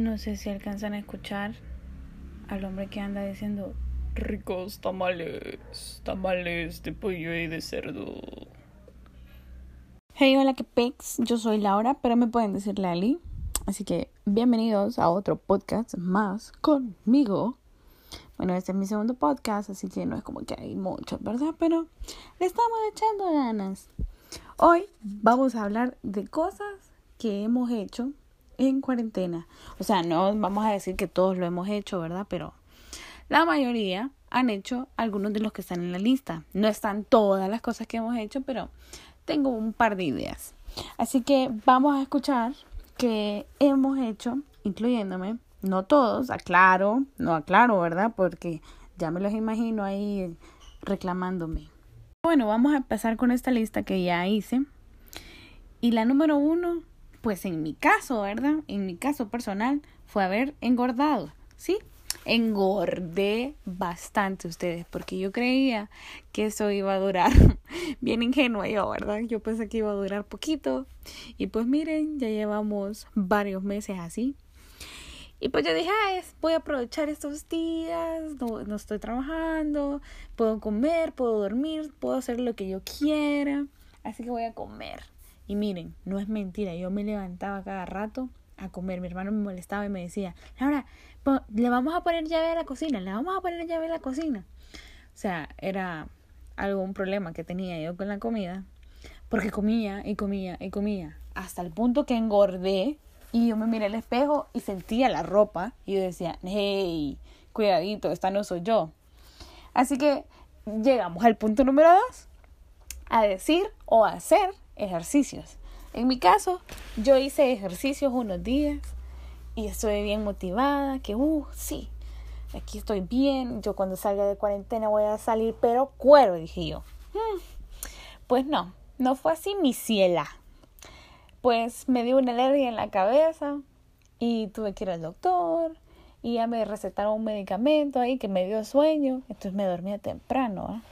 No sé si alcanzan a escuchar al hombre que anda diciendo ricos tamales, tamales de pollo y de cerdo. Hey, hola, que pex. Yo soy Laura, pero me pueden decir Lali. Así que bienvenidos a otro podcast más conmigo. Bueno, este es mi segundo podcast, así que no es como que hay muchos, ¿verdad? Pero le estamos echando ganas. Hoy vamos a hablar de cosas que hemos hecho en cuarentena. O sea, no vamos a decir que todos lo hemos hecho, ¿verdad? Pero la mayoría han hecho algunos de los que están en la lista. No están todas las cosas que hemos hecho, pero tengo un par de ideas. Así que vamos a escuchar que hemos hecho, incluyéndome, no todos, aclaro, no aclaro, ¿verdad? Porque ya me los imagino ahí reclamándome. Bueno, vamos a empezar con esta lista que ya hice. Y la número uno pues en mi caso, ¿verdad? En mi caso personal fue haber engordado, ¿sí? Engordé bastante ustedes porque yo creía que eso iba a durar. Bien ingenua yo, ¿verdad? Yo pensé que iba a durar poquito. Y pues miren, ya llevamos varios meses así. Y pues yo dije, Ay, voy a aprovechar estos días, no, no estoy trabajando, puedo comer, puedo dormir, puedo hacer lo que yo quiera. Así que voy a comer. Y miren, no es mentira, yo me levantaba cada rato a comer. Mi hermano me molestaba y me decía, Laura, le vamos a poner llave a la cocina, le vamos a poner llave a la cocina. O sea, era algo, un problema que tenía yo con la comida. Porque comía y comía y comía. Hasta el punto que engordé y yo me miré al espejo y sentía la ropa. Y yo decía, hey, cuidadito, esta no soy yo. Así que llegamos al punto número dos. A decir o hacer ejercicios. En mi caso, yo hice ejercicios unos días y estoy bien motivada, que, uh, sí, aquí estoy bien, yo cuando salga de cuarentena voy a salir, pero cuero, dije yo. Hmm, pues no, no fue así mi ciela. Pues me dio una alergia en la cabeza y tuve que ir al doctor y ya me recetaron un medicamento ahí que me dio sueño, entonces me dormía temprano.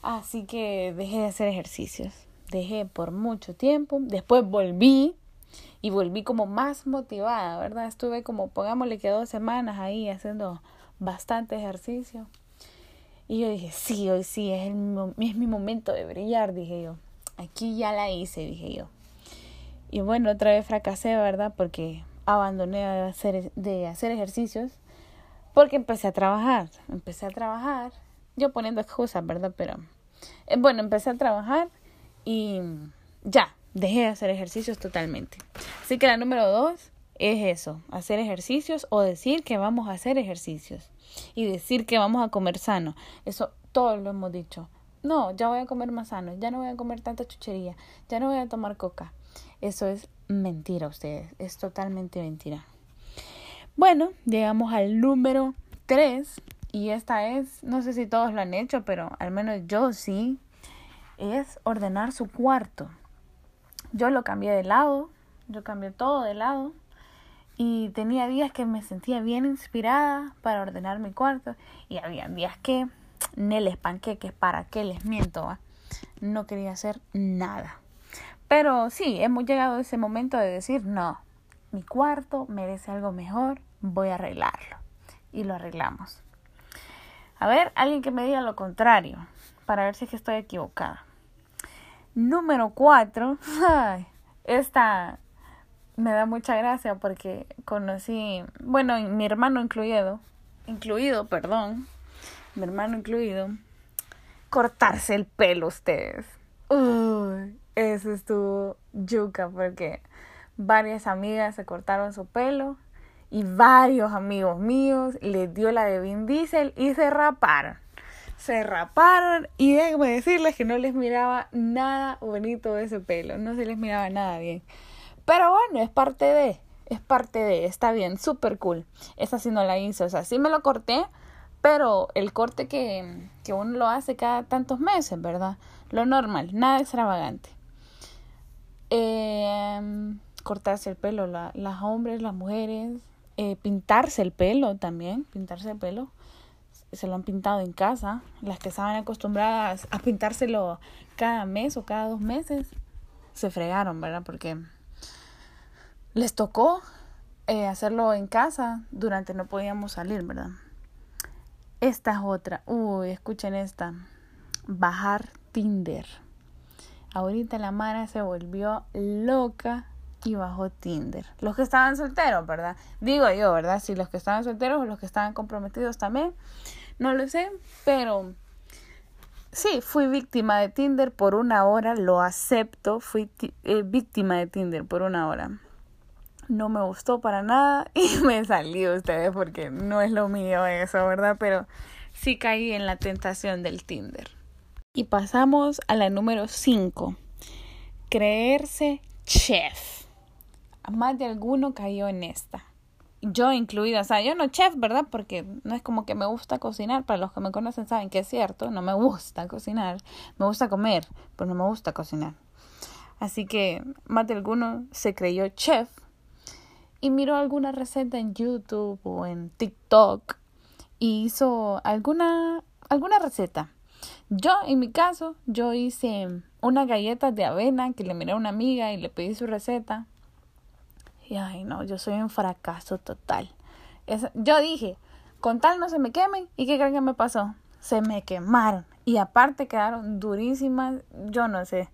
Así que dejé de hacer ejercicios dejé por mucho tiempo, después volví y volví como más motivada, ¿verdad? Estuve como, pongámosle que dos semanas ahí haciendo bastante ejercicio. Y yo dije, sí, hoy sí, es, el, es mi momento de brillar, dije yo. Aquí ya la hice, dije yo. Y bueno, otra vez fracasé, ¿verdad? Porque abandoné de hacer, de hacer ejercicios. Porque empecé a trabajar. Empecé a trabajar. Yo poniendo excusas, ¿verdad? Pero eh, bueno, empecé a trabajar y ya, dejé de hacer ejercicios totalmente. Así que la número dos es eso, hacer ejercicios o decir que vamos a hacer ejercicios y decir que vamos a comer sano. Eso todos lo hemos dicho. No, ya voy a comer más sano, ya no voy a comer tanta chuchería, ya no voy a tomar coca. Eso es mentira, ustedes, es totalmente mentira. Bueno, llegamos al número tres y esta es, no sé si todos lo han hecho, pero al menos yo sí, es ordenar su cuarto. Yo lo cambié de lado, yo cambié todo de lado y tenía días que me sentía bien inspirada para ordenar mi cuarto y había días que neles panqueques, para qué les miento, no quería hacer nada. Pero sí, hemos llegado a ese momento de decir, no, mi cuarto merece algo mejor, voy a arreglarlo. Y lo arreglamos. A ver, alguien que me diga lo contrario, para ver si es que estoy equivocada. Número cuatro, esta me da mucha gracia porque conocí, bueno, mi hermano incluido, incluido, perdón, mi hermano incluido, cortarse el pelo ustedes. Uy, eso estuvo yuca porque varias amigas se cortaron su pelo y varios amigos míos les dio la de Vin Diesel y se raparon se raparon y déjenme decirles que no les miraba nada bonito ese pelo, no se les miraba nada bien. Pero bueno, es parte de, es parte de, está bien, súper cool. Esa sí no la hice, o sea, sí me lo corté, pero el corte que, que uno lo hace cada tantos meses, ¿verdad? Lo normal, nada extravagante. Eh, cortarse el pelo, la, las hombres, las mujeres, eh, pintarse el pelo también, pintarse el pelo se lo han pintado en casa, las que estaban acostumbradas a pintárselo cada mes o cada dos meses, se fregaron, ¿verdad? Porque les tocó eh, hacerlo en casa durante no podíamos salir, ¿verdad? Esta es otra. Uy, escuchen esta. Bajar Tinder. Ahorita la Mara se volvió loca y bajó Tinder. Los que estaban solteros, ¿verdad? Digo yo, ¿verdad? Si los que estaban solteros o los que estaban comprometidos también. No lo sé, pero sí, fui víctima de Tinder por una hora, lo acepto, fui eh, víctima de Tinder por una hora. No me gustó para nada y me salí de ustedes porque no es lo mío eso, ¿verdad? Pero sí caí en la tentación del Tinder. Y pasamos a la número 5. Creerse chef. Más de alguno cayó en esta. Yo incluida, o sea, yo no chef, ¿verdad? Porque no es como que me gusta cocinar. Para los que me conocen saben que es cierto, no me gusta cocinar. Me gusta comer, pero no me gusta cocinar. Así que más de alguno se creyó chef y miró alguna receta en YouTube o en TikTok y hizo alguna alguna receta yo, en mi caso, yo hice unas galletas de avena que le miré a una amiga y le pedí su receta. Y ay, no, yo soy un fracaso total. yo dije, con tal no se me quemen. ¿Y qué creen que me pasó? Se me quemaron. Y aparte quedaron durísimas. Yo no sé.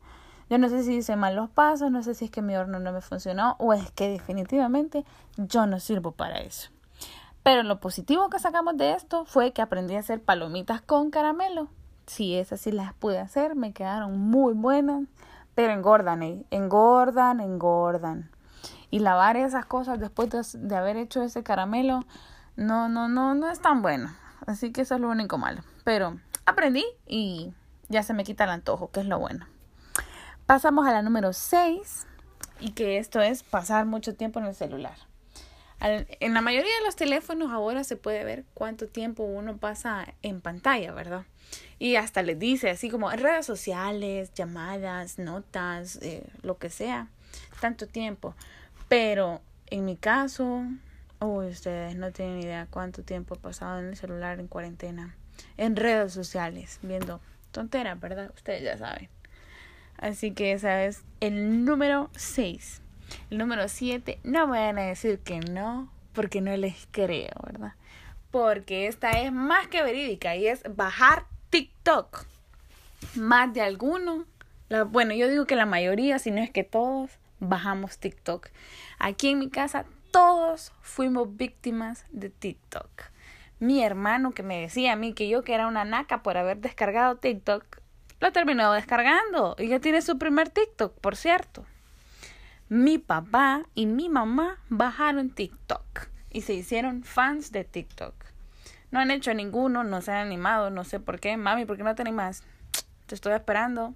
Yo no sé si hice mal los pasos, no sé si es que mi horno no me funcionó o es que definitivamente yo no sirvo para eso. Pero lo positivo que sacamos de esto fue que aprendí a hacer palomitas con caramelo. Sí, esas sí las pude hacer, me quedaron muy buenas, pero engordan, eh, engordan, engordan. Y lavar esas cosas después de, haber hecho ese caramelo, no, no, no, no es tan bueno. Así que eso es lo único malo. Pero aprendí y ya se me quita el antojo, que es lo bueno. Pasamos a la número 6 y que esto es pasar mucho tiempo en el celular. en la mayoría de los teléfonos ahora se puede ver cuánto tiempo uno pasa en pantalla, ¿verdad? Y hasta les dice así como en redes sociales, llamadas, notas, eh, lo que sea, tanto tiempo. Pero en mi caso, uy, ustedes no tienen idea cuánto tiempo he pasado en el celular en cuarentena, en redes sociales, viendo tonteras, ¿verdad? Ustedes ya saben. Así que esa es el número 6. El número 7, no me van a decir que no, porque no les creo, ¿verdad? Porque esta es más que verídica y es bajar TikTok. Más de alguno. bueno, yo digo que la mayoría, si no es que todos, bajamos TikTok. Aquí en mi casa todos fuimos víctimas de TikTok. Mi hermano que me decía a mí que yo que era una naca por haber descargado TikTok, lo terminó descargando y ya tiene su primer TikTok, por cierto. Mi papá y mi mamá bajaron TikTok y se hicieron fans de TikTok. No han hecho ninguno, no se han animado, no sé por qué. Mami, ¿por qué no te animas? Te estoy esperando.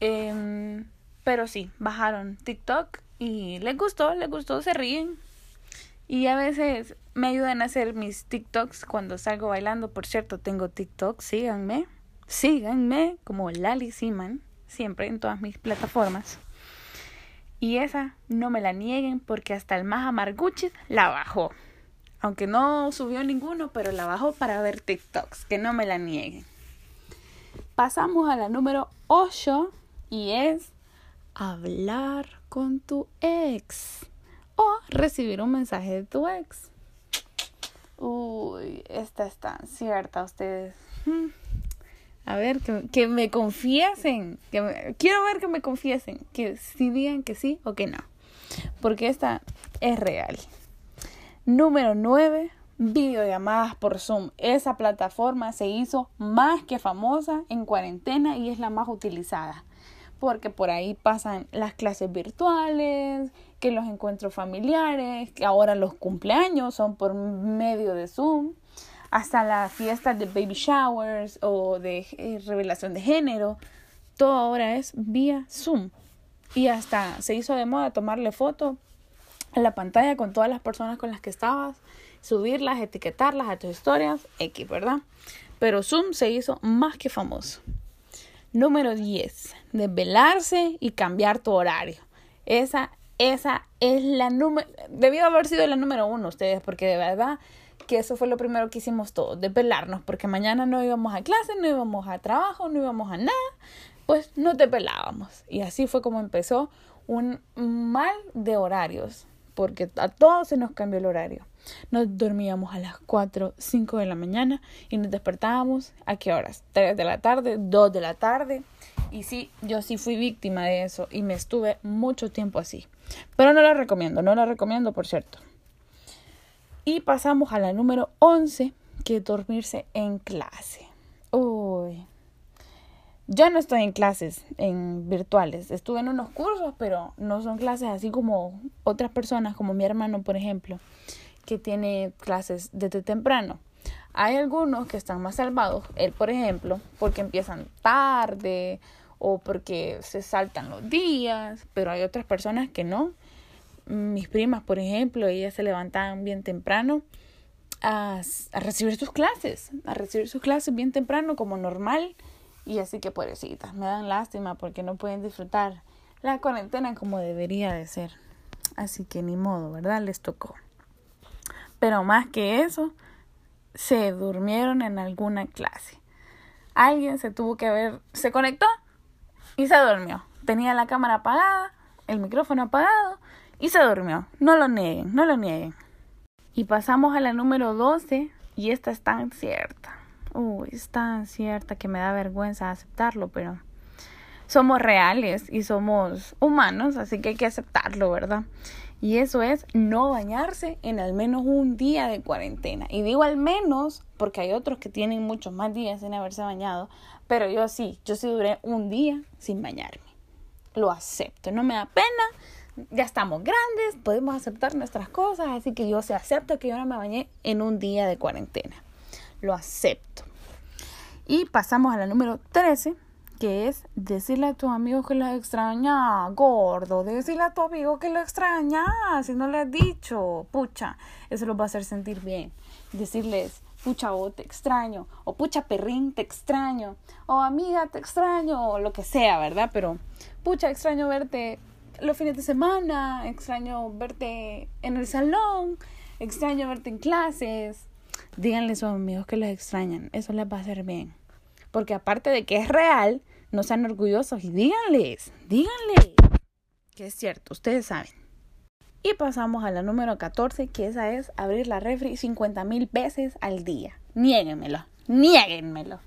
Em, pero sí, bajaron TikTok y les gustó, les gustó, se ríen. Y a veces me ayudan a hacer mis TikToks cuando salgo bailando. Por cierto, tengo TikTok, síganme. Síganme como Lali Siman, siempre en todas mis plataformas. Y esa no me la nieguen porque hasta el más amarguchis la bajó. Aunque no subió ninguno, pero la bajó para ver TikToks, que no me la nieguen. Pasamos a la número 8 y es hablar con tu ex o recibir un mensaje de tu ex. Uy, esta es tan cierta, ustedes. Hmm. A ver, que, me confiesen. Que quiero ver que me confiesen. Que si digan que sí o que no. Porque esta es real. Número 9. Videollamadas por Zoom. Esa plataforma se hizo más que famosa en cuarentena y es la más utilizada. Porque por ahí pasan las clases virtuales, que los encuentros familiares, que ahora los cumpleaños son por medio de Zoom, hasta las fiestas de baby showers o de eh, revelación de género. Todo ahora es vía Zoom. Y hasta se hizo de moda tomarle foto en la pantalla con todas las personas con las que estabas, subirlas, etiquetarlas a tus historias, X, ¿verdad? Pero Zoom se hizo más que famoso. Número 10. Desvelarse y cambiar tu horario. Esa, esa es la número... Debió haber sido la número uno ustedes, porque de verdad que eso fue lo primero que hicimos todos, desvelarnos, porque mañana no íbamos a clase, no íbamos a trabajo, no íbamos a nada, pues nos desvelábamos. Y así fue como empezó un mal de horarios porque a todos se nos cambió el horario. Nos dormíamos a las 4, 5 de la mañana y nos despertábamos a qué horas? 3 de la tarde, 2 de la tarde. Y sí, yo sí fui víctima de eso y me estuve mucho tiempo así. Pero no lo recomiendo, no lo recomiendo, por cierto. Y pasamos a la número 11, que es dormirse en clase. Uy. Yo no estoy en clases en virtuales, estuve en unos cursos, pero no son clases así como otras personas, como mi hermano, por ejemplo, que tiene clases desde temprano. Hay algunos que están más salvados, él por ejemplo, porque empiezan tarde o porque se saltan los días, pero hay otras personas que no. Mis primas, por ejemplo, ellas se levantaban bien temprano a, a recibir sus clases, a recibir sus clases bien temprano como normal. Y así que pobrecitas, me dan lástima porque no pueden disfrutar la cuarentena como debería de ser. Así que ni modo, ¿verdad? Les tocó. Pero más que eso, se durmieron en alguna clase. Alguien se tuvo que ver, se conectó y se durmió. Tenía la cámara apagada, el micrófono apagado y se durmió. No lo nieguen, no lo nieguen. Y pasamos a la número 12 y esta es tan cierta. Uy, es tan cierta que me da vergüenza aceptarlo, pero somos reales y somos humanos, así que hay que aceptarlo, ¿verdad? Y eso es no bañarse en al menos un día de cuarentena. Y digo al menos porque hay otros que tienen muchos más días sin haberse bañado, pero yo sí, yo sí duré un día sin bañarme. Lo acepto, no me da pena. Ya estamos grandes, podemos aceptar nuestras cosas, así que yo se acepto que yo no me bañé en un día de cuarentena. Lo acepto. Y pasamos a la número 13, que es decirle a tu amigo que lo extraña, gordo, decirle a tu amigo que lo extraña, si no le has dicho, pucha, eso lo va a hacer sentir bien. Decirles, pucha, o te extraño, o pucha, perrín, te extraño, o amiga, te extraño, o lo que sea, ¿verdad? Pero, pucha, extraño verte los fines de semana, extraño verte en el salón, extraño verte en clases. Díganle a sus amigos que los extrañan, eso les va a hacer bien. Porque aparte de que es real, no sean orgullosos y díganles, díganles que es cierto, ustedes saben. Y pasamos a la número 14, que esa es abrir la refri 50 mil veces al día. Niéguenmelo, niéguenmelo.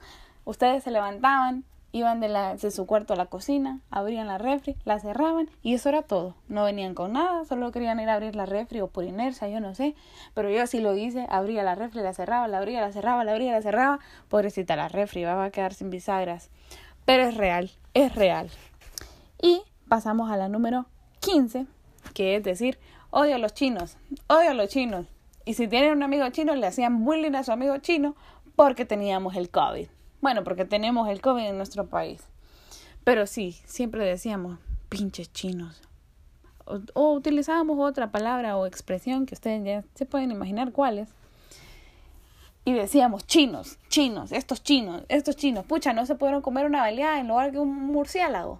Ustedes se levantaban, iban de, su cuarto a la cocina, abrían la refri, la cerraban y eso era todo. No venían con nada, solo querían ir a abrir la refri o por inercia, yo no sé. Pero yo sí lo hice, abría la refri, la cerraba, la abría, la cerraba, la abría, la cerraba. Pobrecita la refri, va a quedar sin bisagras. Pero es real, es real. Y pasamos a la número 15, que es decir, odio a los chinos, odio a los chinos. Y si tienen un amigo chino, le hacían bullying a su amigo chino porque teníamos el COVID. Bueno, porque tenemos el COVID en nuestro país. Pero sí, siempre decíamos, pinches chinos. O, o utilizábamos otra palabra o expresión que ustedes ya se pueden imaginar cuáles. Y decíamos, chinos, chinos, estos chinos, estos chinos. Pucha, no se pudieron comer una baleada en lugar que un murciélago.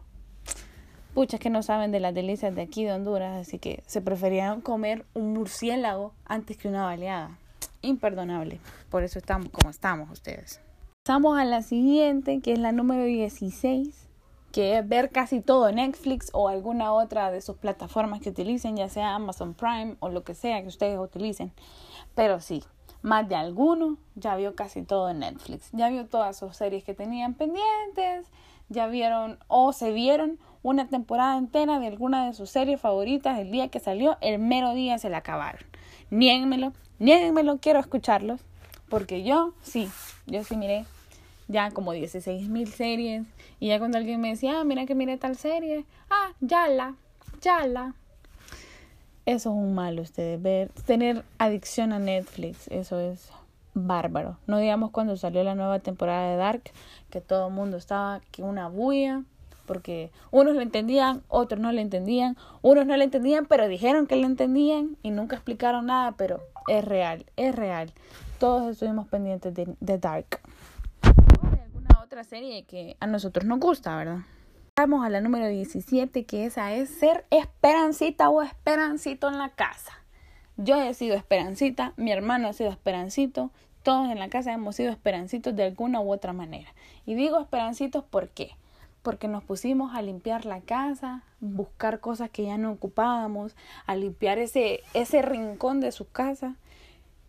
Pucha, que no saben de las delicias de aquí de Honduras, así que se preferían comer un murciélago antes que una baleada. Imperdonable. Por eso estamos como estamos ustedes. Pasamos a la siguiente, que es la número 16, que es ver casi todo Netflix o alguna otra de sus plataformas que utilicen, ya sea Amazon Prime o lo que sea que ustedes utilicen. Pero sí, más de alguno ya vio casi todo en Netflix. Ya vio todas sus series que tenían pendientes, ya vieron o se vieron una temporada entera de alguna de sus series favoritas el día que salió, el mero día se la acabaron. Niéguenmelo, niéguenmelo, quiero escucharlos, porque yo sí, yo sí miré ya como 16 mil series, y ya cuando alguien me decía, ah, mira que mire tal serie, ah, ya la, ya la. Eso es un mal, ustedes, ver, tener adicción a Netflix, eso es bárbaro. No digamos cuando salió la nueva temporada de Dark, que todo el mundo estaba que una bulla, porque unos lo entendían, otros no lo entendían, unos no lo entendían, pero dijeron que lo entendían y nunca explicaron nada, pero es real, es real. Todos estuvimos pendientes de, Dark. Alguna otra serie que a nosotros nos gusta, ¿verdad? Vamos a la número 17, que esa es ser esperancita o esperancito en la casa. Yo he sido esperancita, mi hermano ha sido esperancito, todos en la casa hemos sido esperancitos de alguna u otra manera. Y digo esperancitos ¿por qué? porque nos pusimos a limpiar la casa, buscar cosas que ya no ocupábamos, a limpiar ese, ese rincón de su casa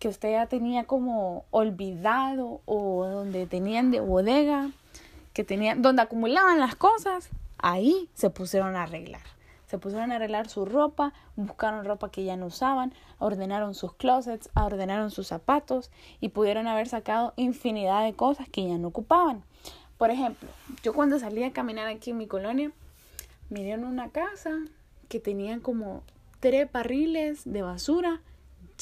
que usted ya tenía como olvidado o donde tenían de bodega, que tenían, donde acumulaban las cosas, ahí se pusieron a arreglar. Se pusieron a arreglar su ropa, buscaron ropa que ya no usaban, ordenaron sus closets, ordenaron sus zapatos y pudieron haber sacado infinidad de cosas que ya no ocupaban. Por ejemplo, yo cuando salí a caminar aquí en mi colonia, miré en una casa que tenía como tres barriles de basura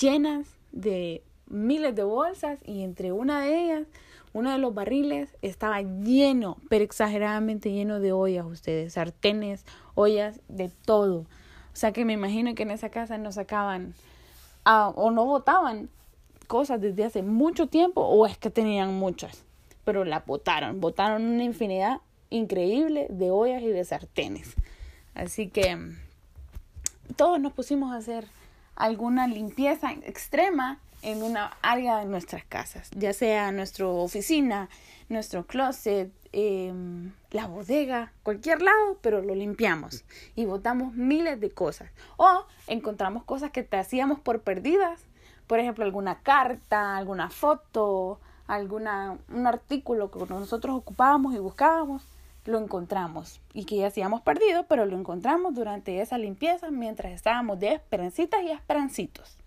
llenas de miles de bolsas y entre una de ellas, uno de los barriles estaba lleno, pero exageradamente lleno de ollas, ustedes, sartenes, ollas, de todo. O sea que me imagino que en esa casa no sacaban ah, o no botaban cosas desde hace mucho tiempo o es que tenían muchas, pero la botaron, botaron una infinidad increíble de ollas y de sartenes. Así que todos nos pusimos a hacer alguna limpieza extrema en una área de nuestras casas, ya sea nuestra oficina, nuestro closet, em, la bodega, cualquier lado, pero lo limpiamos y botamos miles de cosas. O encontramos cosas que te hacíamos por perdidas, por ejemplo, alguna carta, alguna foto, alguna, un artículo que nosotros ocupábamos y buscábamos lo encontramos y que ya hacíamos perdido, pero lo encontramos durante esa limpieza mientras estábamos de esperancitas y esperancitos.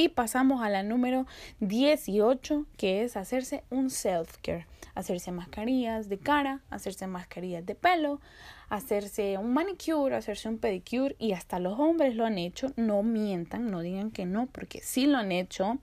Y pasamos a la número 18, que es hacerse un self-care. Hacerse mascarillas de cara, hacerse mascarillas de pelo, hacerse un manicure, hacerse un pedicure y hasta los hombres lo han hecho. No mientan, no digan que no, porque sí lo han hecho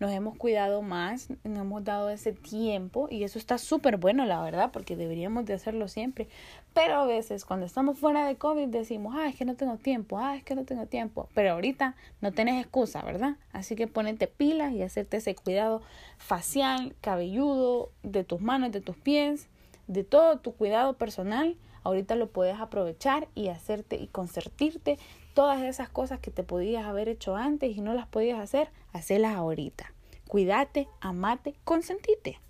nos hemos cuidado más, nos hemos dado ese tiempo y eso está súper bueno, la verdad, porque deberíamos de hacerlo siempre. Pero a veces cuando estamos fuera de COVID decimos, ah, es que no tengo tiempo, ah, es que no tengo tiempo. Pero ahorita no tenés excusa, ¿verdad? Así que ponete pilas y hacerte ese cuidado facial, cabelludo, de tus manos, de tus pies, de todo tu cuidado personal. Ahorita lo puedes aprovechar y hacerte y concertirte todas esas cosas que te podías haber hecho antes y no las podías hacer, hacelas ahorita. Cuídate, amate, consentite.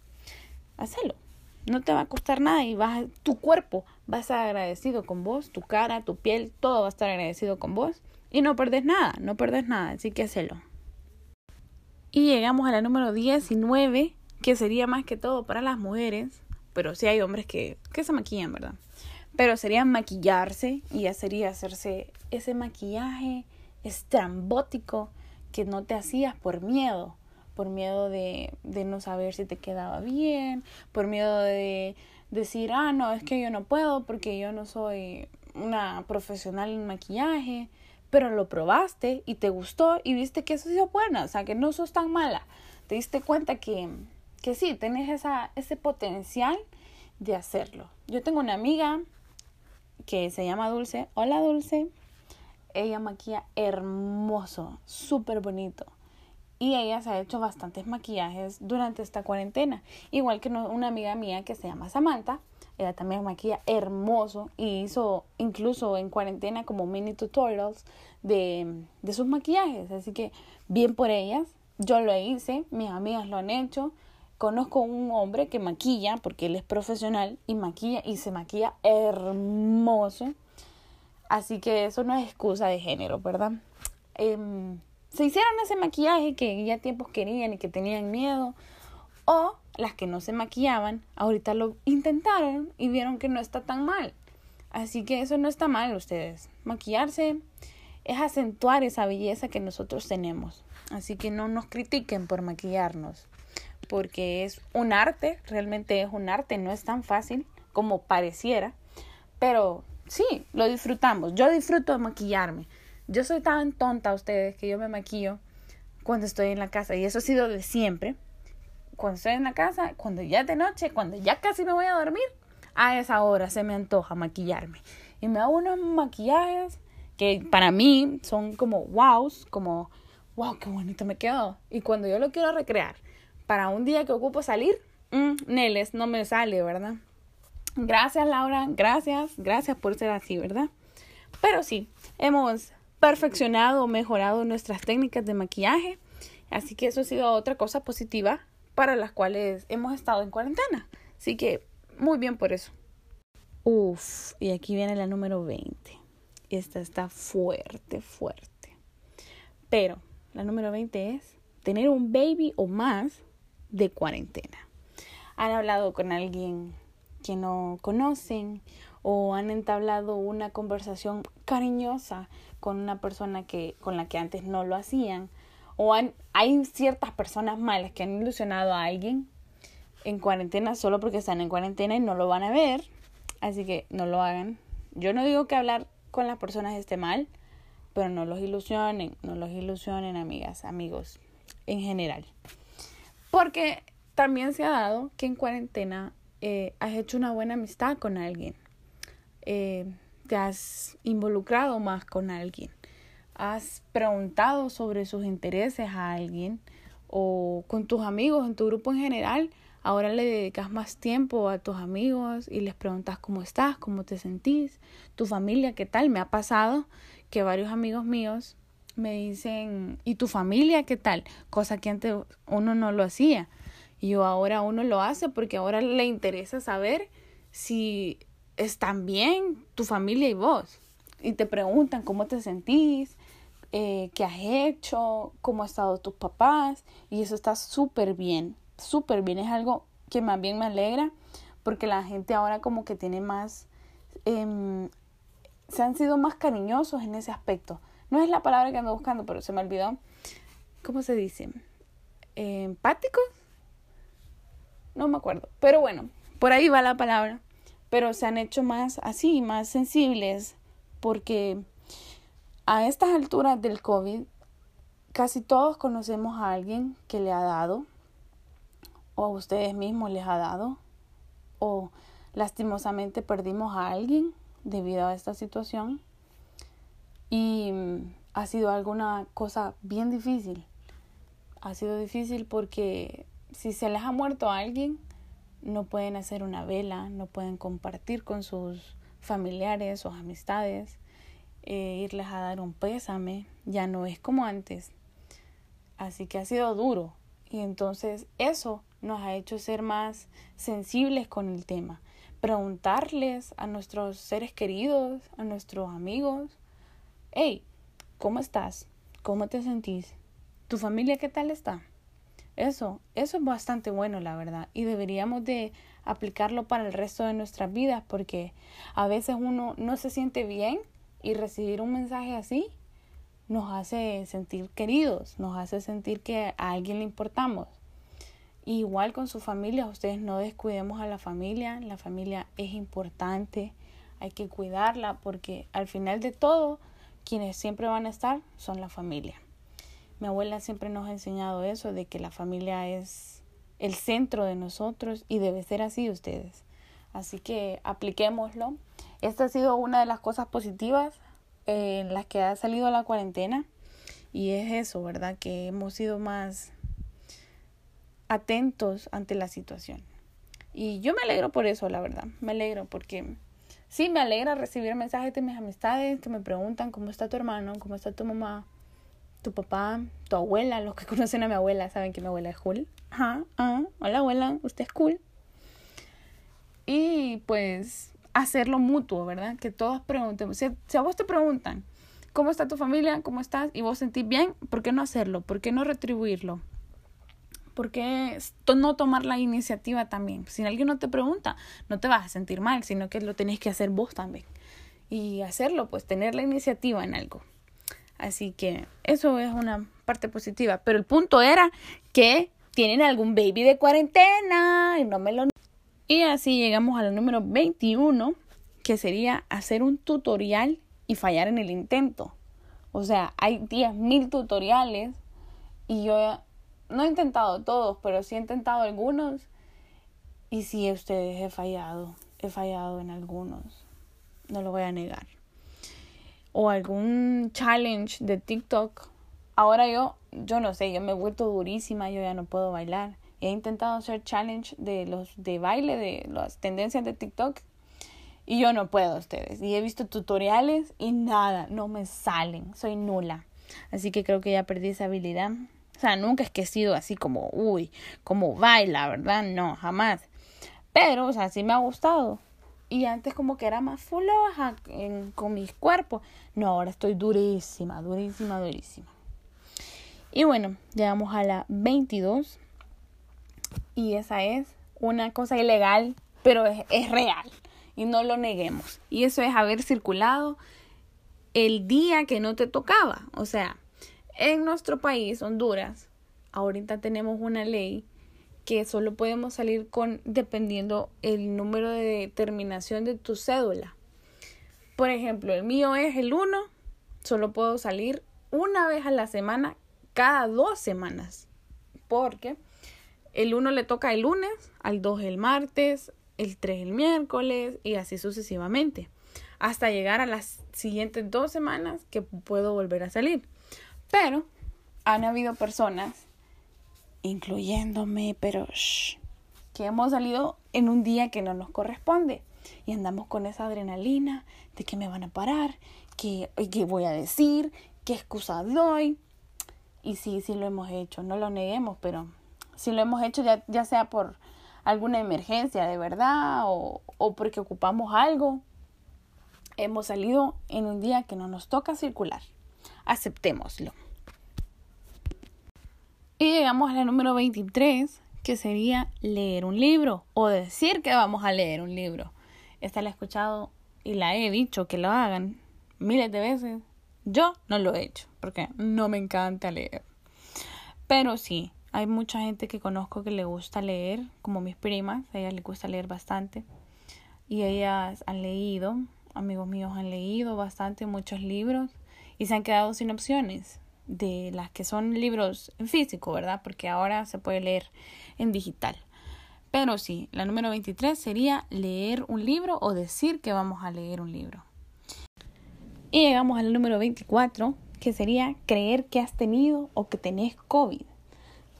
Hacelo. No te va a costar nada y vas, tu cuerpo va a estar agradecido con vos, tu cara, tu piel, todo va a estar agradecido con vos y no perdés nada, no perdés nada, así que hacelo. Y llegamos a la número 19, que sería más que todo para las mujeres, pero sí hay hombres que, que se maquillan, ¿verdad? Pero sería maquillarse y ya sería hacerse ese maquillaje estrambótico que no te hacías por miedo, por miedo de, de no saber si te quedaba bien, por miedo de decir, ah, no, es que yo no puedo porque yo no soy una profesional en maquillaje, pero lo probaste y te gustó y viste que eso es bueno, o sea, que no sos tan mala. Te diste cuenta que, que sí, tenés esa, ese potencial de hacerlo. Yo tengo una amiga que se llama Dulce. Hola Dulce. Ella maquilla hermoso, súper bonito. Y ella se ha hecho bastantes maquillajes durante esta cuarentena. Igual que una amiga mía que se llama Samantha. Ella también maquilla hermoso y hizo incluso en cuarentena como mini tutorials de, de sus maquillajes. Así que bien por ellas. Yo lo hice, mis amigas lo han hecho. Conozco un hombre que maquilla, porque él es profesional y maquilla y se maquilla hermoso. Así que eso no es excusa de género, ¿verdad? Em, se hicieron ese maquillaje que ya tiempos querían y que tenían miedo. O las que no se maquillaban, ahorita lo intentaron y vieron que no está tan mal. Así que eso no está mal, ustedes. Maquillarse es acentuar esa belleza que nosotros tenemos. Así que no nos critiquen por maquillarnos porque es un arte, realmente es un arte, no es tan fácil como pareciera, pero sí, lo disfrutamos. Yo disfruto de maquillarme. Yo soy tan tonta a ustedes que yo me maquillo cuando estoy en la casa y eso ha sido de siempre. Cuando estoy en la casa, cuando ya es de noche, cuando ya casi me voy a dormir, a esa hora se me antoja maquillarme. Y me hago unos maquillajes que para mí son como wows, como wow, qué bonito me quedó. Y cuando yo lo quiero recrear para un día que ocupo salir, mmm, Neles, no me sale, ¿verdad? Gracias Laura, gracias, gracias por ser así, ¿verdad? Pero sí, hemos perfeccionado o mejorado nuestras técnicas de maquillaje, así que eso ha sido otra cosa positiva para las cuales hemos estado en cuarentena. Así que muy bien por eso. Uf, y aquí viene la número 20. Esta está fuerte, fuerte. Pero la número 20 es tener un baby o más de cuarentena. Han hablado con alguien que no conocen o han entablado una conversación cariñosa con una persona que con la que antes no lo hacían o han, hay ciertas personas malas que han ilusionado a alguien en cuarentena solo porque están en cuarentena y no lo van a ver Así que no lo hagan. Yo no digo que hablar con las personas esté mal, pero no los ilusionen, no los ilusionen, amigas, amigos, en general. Porque también se ha dado que en cuarentena eh, has hecho una buena amistad con alguien. Eh, te has involucrado más con alguien. Has preguntado sobre sus intereses a alguien o con tus amigos, en tu grupo en general Ahora le dedicas más tiempo a tus amigos y les preguntas cómo estás, cómo te sentís, tu familia, qué tal. Me ha pasado que varios amigos míos me dicen, ¿y tu familia qué tal? Cosa que antes uno no lo hacía. Y yo ahora uno lo hace porque ahora le interesa saber si están bien tu familia y vos. Y te preguntan cómo te sentís, eh, qué has hecho, cómo han estado tus papás. Y eso está súper bien súper bien, es algo que más bien me alegra porque la gente ahora como que tiene más, eh, se han sido más cariñosos en ese aspecto. No es la palabra que ando buscando, pero se me olvidó. ¿Cómo se dice? ¿Empáticos? No me acuerdo. Pero bueno, por ahí va la palabra. Pero se han hecho más así, más sensibles, porque a estas alturas del COVID, casi todos conocemos a alguien que le ha dado o a ustedes mismos les ha dado o lastimosamente perdimos a alguien debido a esta situación y mm, ha sido alguna cosa bien difícil. Ha sido difícil porque si se les ha muerto a alguien, no pueden hacer una vela, no pueden compartir con sus familiares o amistades, eh, irles a dar un pésame, ya no es como antes. Así que ha sido duro. Y entonces eso nos ha hecho ser más sensibles con el tema. Preguntarles a nuestros seres queridos, a nuestros amigos, hey, ¿cómo estás? ¿Cómo te sentís? ¿Tu familia qué tal está? Eso, eso es bastante bueno, la verdad, y deberíamos de aplicarlo para el resto de nuestras vidas porque a veces uno no se siente bien y recibir un mensaje así nos hace sentir queridos, nos hace sentir que a alguien le importamos. Igual con su familia, ustedes no descuidemos a la familia, la familia es importante, hay que cuidarla porque al final de todo, quienes siempre van a estar son la familia. Mi abuela siempre nos ha enseñado eso, de que la familia es el centro de nosotros y debe ser así ustedes. Así que apliquémoslo. Esta ha sido una de las cosas positivas eh, en las que ha salido la cuarentena y es eso, ¿verdad? Que hemos sido más atentos ante la situación. Y yo me alegro por eso, la verdad. Me alegro porque sí, me alegra recibir mensajes de mis amistades que me preguntan cómo está tu hermano, cómo está tu mamá, tu papá, tu abuela. Los que conocen a mi abuela saben que mi abuela es cool. Ajá, ah, hola abuela, usted es cool. Y pues hacerlo mutuo, ¿verdad? Que todos preguntemos. Si, si a vos te preguntan, ¿cómo está tu familia? ¿Cómo estás? Y vos sentís bien, ¿por qué no hacerlo? ¿Por qué no retribuirlo? ¿Por qué no tomar la iniciativa también? Si alguien no te pregunta, no te vas a sentir mal, sino que lo tenés que hacer vos también. Y hacerlo, pues tener la iniciativa en algo. Así que eso es una parte positiva. Pero el punto era que tienen algún baby de cuarentena y no me lo... Y así llegamos al número 21, que sería hacer un tutorial y fallar en el intento. O sea, hay 10.000 tutoriales y yo no he intentado todos, pero sí he intentado algunos. Y sí, ustedes he fallado. He fallado en algunos. No lo voy a negar. O algún challenge de TikTok. Ahora yo, yo no sé, yo me he vuelto durísima, yo ya no puedo bailar. He intentado hacer challenge de los de baile, de las tendencias de TikTok. Y yo no puedo, ustedes. Y he visto tutoriales y nada, no me salen. Soy nula. Así que creo que ya perdí esa habilidad. O sea, nunca es que he sido así como, uy, como baila, ¿verdad? No, jamás. Pero, o sea, sí me ha gustado. Y antes como que era más floja con mis cuerpos. No, ahora estoy durísima, durísima, durísima. Y bueno, llegamos a la 22. Y esa es una cosa ilegal, pero es, es real. Y no lo neguemos. Y eso es haber circulado el día que no te tocaba. O sea, en nuestro país, Honduras, ahorita tenemos una ley que solo podemos salir con dependiendo el número de terminación de tu cédula. Por ejemplo, el mío es el 1, solo puedo salir una vez a la semana cada dos semanas. Porque el 1 le toca el lunes, al 2 el martes, el 3 el miércoles y así sucesivamente. Hasta llegar a las siguientes dos semanas que puedo volver a salir. Pero han habido personas incluyéndome, pero que hemos salido en un día que no nos corresponde y andamos con esa adrenalina de que me van a parar, que, qué voy a decir, qué excusa doy. Y sí, sí lo hemos hecho, no lo neguemos, pero si lo hemos hecho ya, ya sea por alguna emergencia de verdad o, o porque ocupamos algo, hemos salido en un día que no nos toca circular. Aceptémoslo. Y llegamos a la número 23, que sería leer un libro o decir que vamos a leer un libro. Esta la he escuchado y la he dicho que lo hagan miles de veces. Yo no lo he hecho porque no me encanta leer. Pero sí, hay mucha gente que conozco que le gusta leer, como mis primas, a ellas les gusta leer bastante. Y ellas han leído, amigos míos han leído bastante muchos libros y se han quedado sin opciones de las que son libros en físico, ¿verdad? Porque ahora se puede leer en digital. Pero sí, la número 23 sería leer un libro o decir que vamos a leer un libro. Y llegamos al número 24, que sería creer que has tenido o que tenés COVID.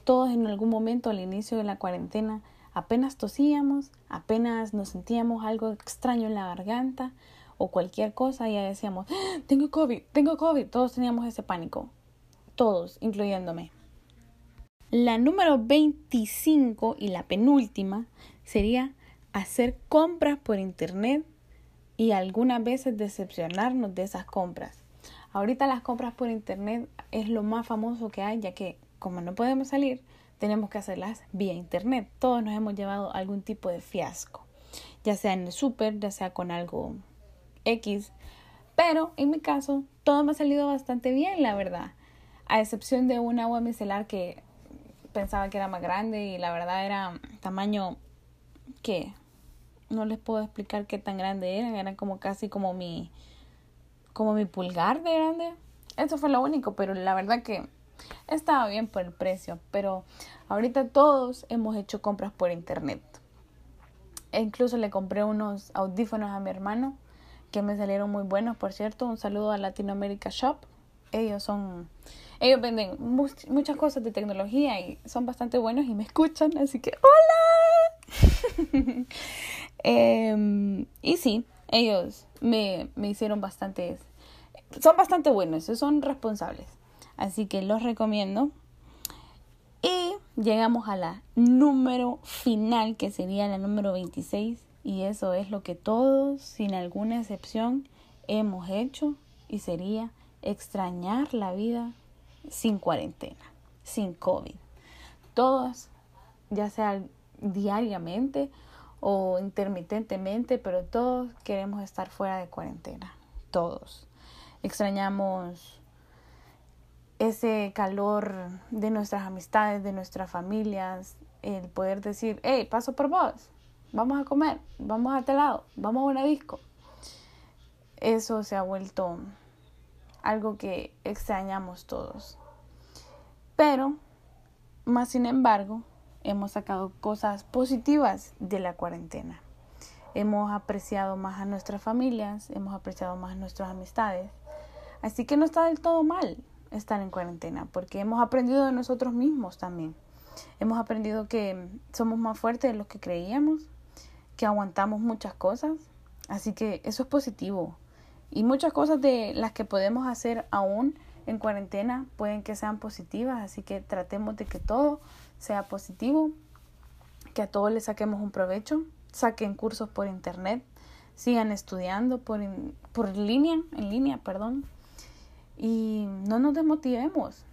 Todos en algún momento al inicio de la cuarentena apenas tosíamos, apenas nos sentíamos algo extraño en la garganta o cualquier cosa ya decíamos, ¡Ah! tengo COVID, tengo COVID. Todos teníamos ese pánico todos, incluyéndome. La número 25 y la penúltima sería hacer compras por internet y algunas veces decepcionarnos de esas compras. Ahorita las compras por internet es lo más famoso que hay, ya que como no podemos salir, tenemos que hacerlas vía internet. Todos nos hemos llevado algún tipo de fiasco, ya sea en el súper, ya sea con algo X. Pero en mi caso, todo me ha salido bastante bien, la verdad a excepción de un agua micelar que pensaba que era más grande y la verdad era tamaño que no les puedo explicar qué tan grande eran, eran como casi como mi como mi pulgar de grande. Eso fue lo único, pero la verdad que estaba bien por el precio, pero ahorita todos hemos hecho compras por internet. E incluso le compré unos audífonos a mi hermano que me salieron muy buenos, por cierto. Un saludo a Latinoamérica Shop. Ellos son ellos venden muchas cosas de tecnología y son bastante buenos y me escuchan, así que ¡Hola! Em, y sí, ellos me, me hicieron bastantes... Son bastante buenos, son responsables. Así que los recomiendo. Y llegamos a la número final, que sería la número 26. Y eso es lo que todos, sin alguna excepción, hemos hecho. Y sería extrañar la vida sin cuarentena, sin COVID. Todos, ya sea diariamente o intermitentemente, pero todos queremos estar fuera de cuarentena. Todos. Extrañamos ese calor de nuestras amistades, de nuestras familias, el poder decir, hey, paso por vos, vamos a comer, vamos a tal lado, vamos a una disco. Eso se ha vuelto algo que extrañamos todos. Pero, más sin embargo, hemos sacado cosas positivas de la cuarentena. Hemos apreciado más a nuestras familias, hemos apreciado más nuestras amistades. Así que no está del todo mal estar en cuarentena, porque hemos aprendido de nosotros mismos también. Hemos aprendido que somos más fuertes de lo que creíamos, que aguantamos muchas cosas. Así que eso es positivo. Y muchas cosas de las que podemos hacer aún en cuarentena pueden que sean positivas, así que tratemos de que todo sea positivo, que a todos le saquemos un provecho, saquen cursos por internet sigan estudiando por, por línea, en línea, perdón, y no nos desmotivemos.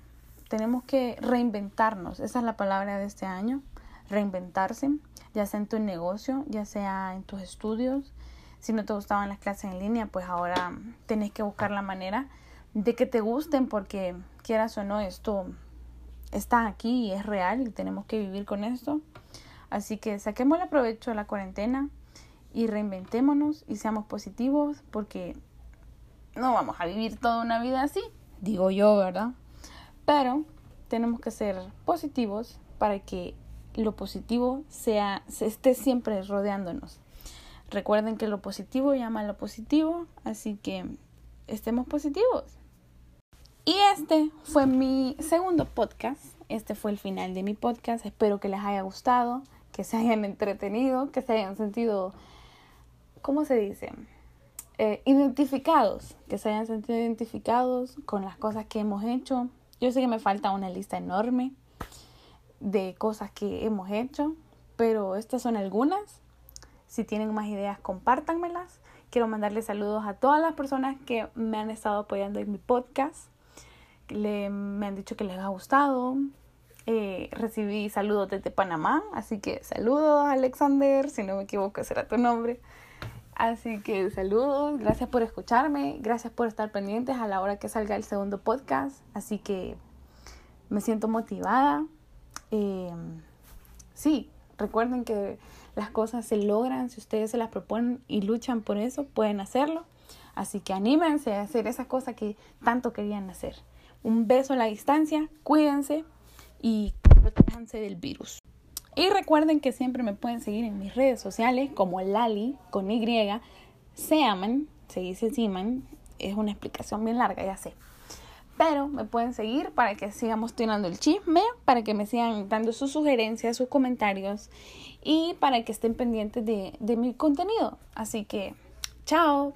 Tenemos que reinventarnos, esa es la palabra de este año, reinventarse, ya sea en tu negocio, ya sea en tus estudios. Si no te gustaban las clases en línea, pues ahora tenés que buscar la manera de que te gusten porque quieras o no, esto está aquí y es real y tenemos que vivir con esto. Así que saquemos el provecho de la cuarentena y reinventémonos y seamos positivos porque no vamos a vivir toda una vida así, digo yo, ¿verdad? Pero tenemos que ser positivos para que lo positivo sea se esté siempre rodeándonos. Recuerden que lo positivo llama a lo positivo, así que estemos positivos. Y este fue mi segundo podcast. Este fue el final de mi podcast. Espero que les haya gustado, que se hayan entretenido, que se hayan sentido, ¿cómo se dice? Eh, identificados, que se hayan sentido identificados con las cosas que hemos hecho. Yo sé que me falta una lista enorme de cosas que hemos hecho, pero estas son algunas. Si tienen más ideas, compártanmelas. Quiero mandarle saludos a todas las personas que me han estado apoyando en mi podcast le, me han dicho que les ha gustado. Eh, recibí saludos desde Panamá, así que saludos Alexander, si no me equivoco será tu nombre. Así que saludos, gracias por escucharme, gracias por estar pendientes a la hora que salga el segundo podcast. Así que me siento motivada. Eh, sí, recuerden que las cosas se logran, si ustedes se las proponen y luchan por eso, pueden hacerlo. Así que anímense a hacer esas cosas que tanto querían hacer. Un beso a la distancia, cuídense y protéjanse del virus. Y recuerden que siempre me pueden seguir en mis redes sociales como Lali con Y, Seaman, se dice Seaman, es una explicación bien larga, ya sé. Pero me pueden seguir para que sigamos tirando el chisme, para que me sigan dando sus sugerencias, sus comentarios y para que estén pendientes de, de mi contenido. Así que, chao.